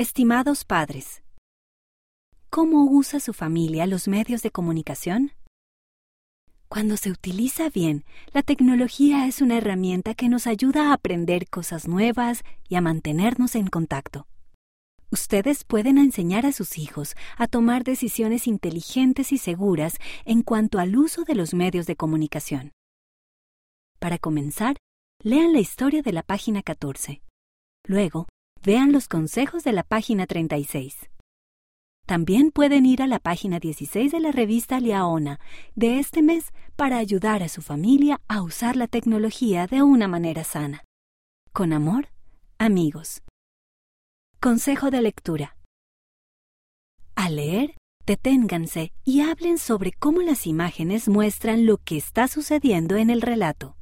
Estimados padres, ¿cómo usa su familia los medios de comunicación? Cuando se utiliza bien, la tecnología es una herramienta que nos ayuda a aprender cosas nuevas y a mantenernos en contacto. Ustedes pueden enseñar a sus hijos a tomar decisiones inteligentes y seguras en cuanto al uso de los medios de comunicación. Para comenzar, lean la historia de la página 14. Luego, vean los consejos de la página 36. También pueden ir a la página 16 de la revista Liaona de este mes para ayudar a su familia a usar la tecnología de una manera sana. Con amor, amigos. Consejo de lectura. Al leer, deténganse y hablen sobre cómo las imágenes muestran lo que está sucediendo en el relato.